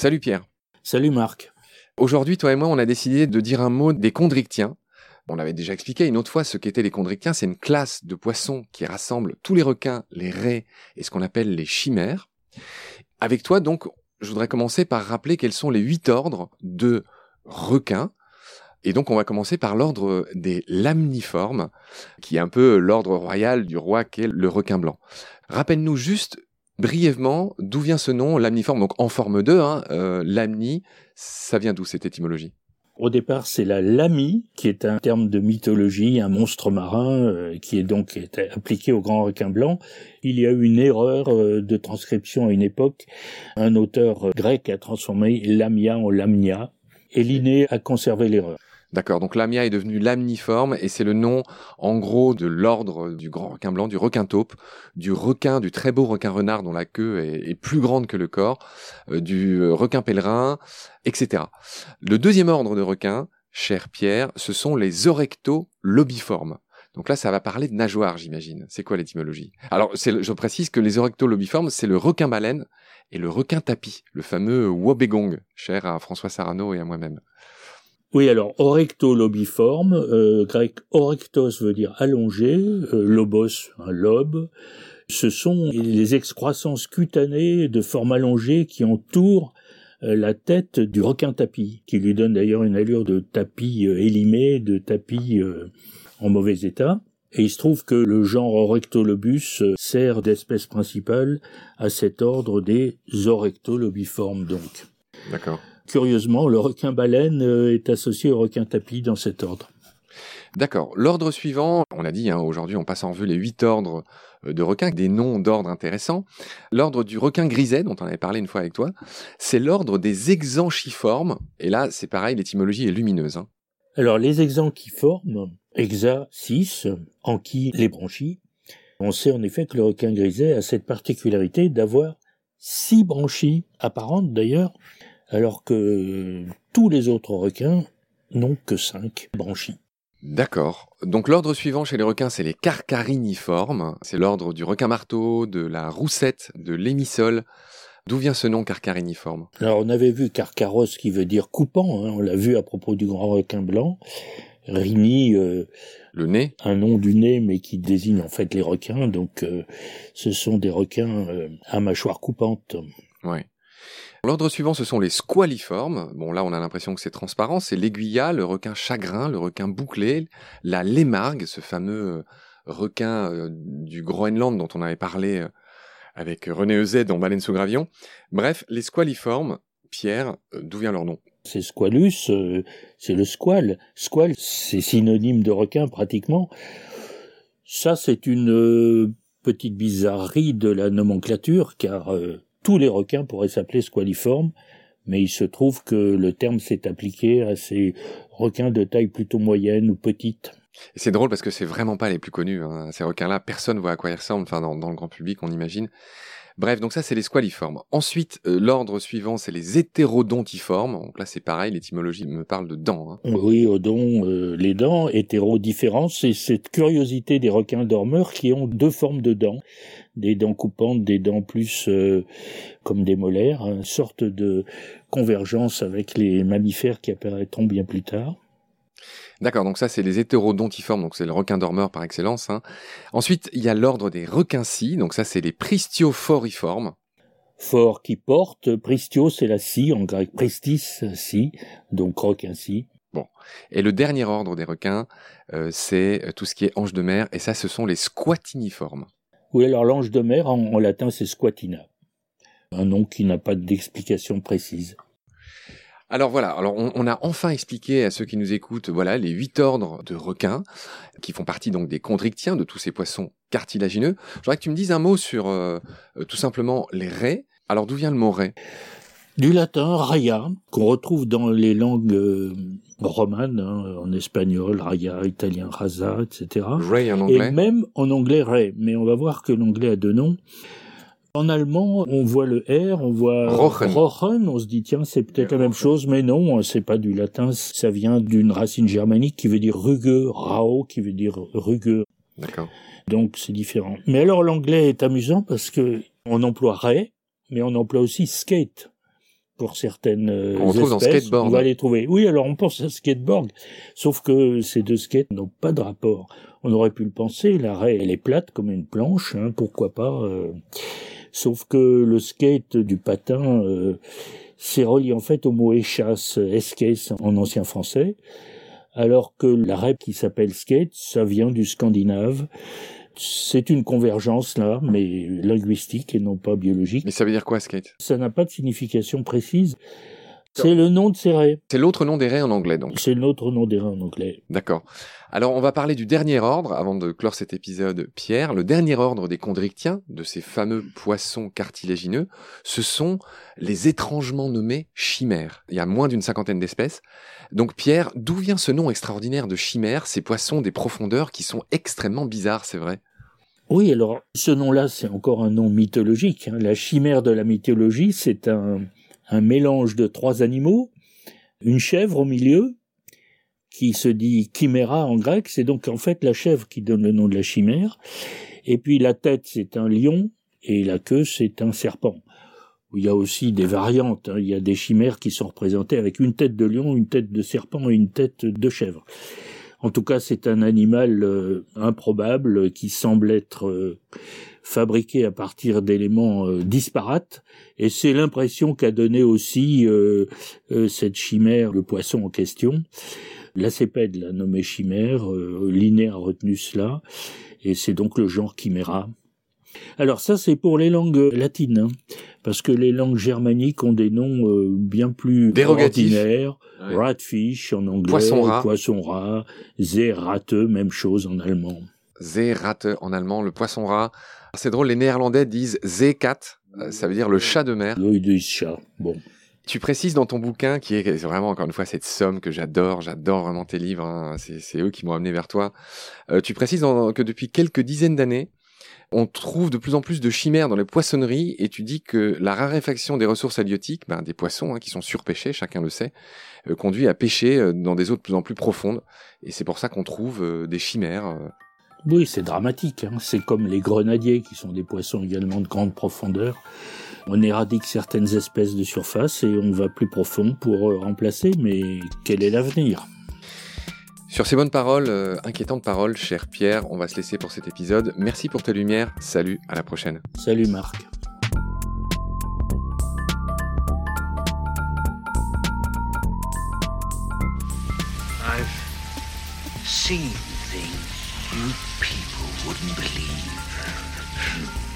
Salut Pierre. Salut Marc. Aujourd'hui, toi et moi, on a décidé de dire un mot des chondrichtiens. On avait déjà expliqué une autre fois ce qu'étaient les chondrichtiens. C'est une classe de poissons qui rassemble tous les requins, les raies et ce qu'on appelle les chimères. Avec toi, donc, je voudrais commencer par rappeler quels sont les huit ordres de requins. Et donc, on va commencer par l'ordre des lamniformes, qui est un peu l'ordre royal du roi qu'est le requin blanc. Rappelle-nous juste brièvement d'où vient ce nom, lamniforme, donc en forme 2, hein, euh, lamni, ça vient d'où cette étymologie? Au départ, c'est la lamie, qui est un terme de mythologie, un monstre marin, euh, qui est donc appliqué au grand requin blanc. Il y a eu une erreur euh, de transcription à une époque. Un auteur grec a transformé lamia en lamnia, et Linné a conservé l'erreur. D'accord, donc l'amia est devenu lamniforme et c'est le nom en gros de l'ordre du grand requin blanc, du requin taupe, du requin, du très beau requin renard dont la queue est, plus grande que le corps, euh, du euh, requin pèlerin, etc. Le deuxième ordre de requins, cher Pierre, ce sont les orecto-lobiformes. Donc là, ça va parler de nageoires, j'imagine. C'est quoi l'étymologie? Alors, je précise que les orecto-lobiformes, c'est le requin-baleine et le requin-tapis, le fameux wobegong, cher à François Sarano et à moi-même. Oui, alors orectolobiforme, euh, grec orectos veut dire allongé, euh, lobos un lobe. Ce sont les excroissances cutanées de forme allongée qui entourent euh, la tête du requin tapis, qui lui donne d'ailleurs une allure de tapis euh, élimé, de tapis en mauvais état. Et il se trouve que le genre Orectolobus sert d'espèce principale à cet ordre des orectolobiformes donc. D'accord. Curieusement, le requin-baleine euh, est associé au requin-tapis dans cet ordre. D'accord. L'ordre suivant, on a dit, hein, aujourd'hui on passe en revue les huit ordres euh, de requins, des noms d'ordre intéressants. L'ordre du requin griset, dont on avait parlé une fois avec toi, c'est l'ordre des exanchiformes. Et là, c'est pareil, l'étymologie est lumineuse. Hein. Alors, les exanchiformes, exa, 6, anchi, les branchies, on sait en effet que le requin griset a cette particularité d'avoir six branchies, apparentes d'ailleurs, alors que tous les autres requins n'ont que cinq branchies. D'accord. Donc l'ordre suivant chez les requins, c'est les carcariniformes. C'est l'ordre du requin-marteau, de la roussette, de l'émissole. D'où vient ce nom carcariniforme? Alors on avait vu carcaros qui veut dire coupant, hein. on l'a vu à propos du grand requin blanc. Rini, euh, le nez, un nom du nez, mais qui désigne en fait les requins. Donc, euh, ce sont des requins euh, à mâchoire coupante. Ouais. L'ordre suivant, ce sont les squaliformes. Bon, là, on a l'impression que c'est transparent. C'est l'aiguilla, le requin chagrin, le requin bouclé, la lémargue, ce fameux euh, requin euh, du Groenland dont on avait parlé euh, avec René Euzet dans Baleine sous Gravion. Bref, les squaliformes, Pierre, d'où vient leur nom? C'est squalus, c'est le squal. Squal, c'est synonyme de requin pratiquement. Ça, c'est une petite bizarrerie de la nomenclature, car tous les requins pourraient s'appeler squaliformes, mais il se trouve que le terme s'est appliqué à ces requins de taille plutôt moyenne ou petite. C'est drôle parce que c'est vraiment pas les plus connus. Hein. Ces requins-là, personne voit à quoi ils ressemblent. Enfin, dans, dans le grand public, on imagine. Bref, donc ça, c'est les squaliformes. Ensuite, euh, l'ordre suivant, c'est les hétérodontiformes. Donc là, c'est pareil, l'étymologie me parle de dents. Hein. Oui, odon, euh, les dents, hétérodiférences, c'est cette curiosité des requins dormeurs qui ont deux formes de dents. Des dents coupantes, des dents plus euh, comme des molaires, une sorte de convergence avec les mammifères qui apparaîtront bien plus tard. D'accord, donc ça c'est les hétérodontiformes, donc c'est le requin dormeur par excellence. Hein. Ensuite, il y a l'ordre des requins-scies, donc ça c'est les pristioforiformes. Fort qui porte, pristio c'est la scie, en grec pristis, scie, donc requin-scie. Bon, et le dernier ordre des requins, euh, c'est tout ce qui est ange de mer, et ça ce sont les squatiniformes. Oui, alors l'ange de mer en latin c'est squatina, un nom qui n'a pas d'explication précise. Alors voilà, alors on, a enfin expliqué à ceux qui nous écoutent, voilà, les huit ordres de requins, qui font partie donc des chondrichtiens, de tous ces poissons cartilagineux. Je voudrais que tu me dises un mot sur euh, euh, tout simplement les raies. Alors d'où vient le mot raie Du latin raya, qu'on retrouve dans les langues euh, romanes, hein, en espagnol, raya, italien, rasa, etc. Ray en anglais? Et même en anglais ray, mais on va voir que l'anglais a deux noms. En allemand, on voit le R, on voit Rochen. on se dit tiens, c'est peut-être la même chose, mais non, c'est pas du latin, ça vient d'une racine germanique qui veut dire rugueux, rao qui veut dire rugueux. D'accord. Donc c'est différent. Mais alors l'anglais est amusant parce que on emploie ray, mais on emploie aussi skate pour certaines on retrouve espèces, dans skateboard. on va les trouver. Oui, alors on pense à skateboard, sauf que ces deux skates n'ont pas de rapport. On aurait pu le penser, la raie elle est plate comme une planche, hein, pourquoi pas. euh. Sauf que le skate du patin, euh, c'est relié en fait au mot échasse, escace en ancien français, alors que la raie qui s'appelle skate, ça vient du scandinave. C'est une convergence là, mais linguistique et non pas biologique. Mais ça veut dire quoi, skate? Ça n'a pas de signification précise. C'est le nom de ces raies. C'est l'autre nom des raies en anglais, donc. C'est l'autre nom des raies en anglais. D'accord. Alors, on va parler du dernier ordre, avant de clore cet épisode, Pierre. Le dernier ordre des chondrictiens, de ces fameux poissons cartilagineux, ce sont les étrangement nommés chimères. Il y a moins d'une cinquantaine d'espèces. Donc, Pierre, d'où vient ce nom extraordinaire de chimères, ces poissons des profondeurs qui sont extrêmement bizarres, c'est vrai? Oui, alors ce nom-là, c'est encore un nom mythologique. hein. La chimère de la mythologie, c'est un, un mélange de trois animaux, une chèvre au milieu, qui se dit chiméra en grec, c'est donc en fait la chèvre qui donne le nom de la chimère, et puis la tête, c'est un lion, et la queue, c'est un serpent. Il y a aussi des variantes, hein. il y a des chimères qui sont représentées avec une tête de lion, une tête de serpent et une tête de chèvre. En tout cas, c'est un animal euh, improbable qui semble être euh, fabriqué à partir d'éléments euh, disparates, et c'est l'impression qu'a donné aussi euh, euh, cette chimère, le poisson en question. Lacépède l'a nommé chimère, euh, Linné a retenu cela, et c'est donc le genre chiméra. Alors ça, c'est pour les langues latines, hein, parce que les langues germaniques ont des noms euh, bien plus Dérogatifs. ordinaires. Ouais. Ratfish en anglais, Poisson-rat. poisson-rat, Seerratte, même chose en allemand. Seeratte en allemand, le poisson rat. C'est drôle, les néerlandais disent Zeekat, euh, ça veut dire le chat de mer. Le de chat. Bon. Tu précises dans ton bouquin, qui est vraiment encore une fois cette somme que j'adore, j'adore vraiment tes livres, hein, c'est eux qui m'ont amené vers toi. Euh, tu précises dans- que depuis quelques dizaines d'années, on trouve de plus en plus de chimères dans les poissonneries et tu dis que la raréfaction des ressources halieutiques, ben, des poissons hein, qui sont surpêchés, chacun le sait, euh, conduit à pêcher dans des eaux de plus en plus profondes. Et c'est pour ça qu'on trouve euh, des chimères. Oui, c'est dramatique. hein. C'est comme les grenadiers, qui sont des poissons également de grande profondeur. On éradique certaines espèces de surface et on va plus profond pour euh, remplacer, mais quel est l'avenir? Sur ces bonnes paroles, euh, inquiétantes paroles, cher Pierre, on va se laisser pour cet épisode. Merci pour ta lumière. Salut, à la prochaine. Salut Marc. I've seen things You people wouldn't believe.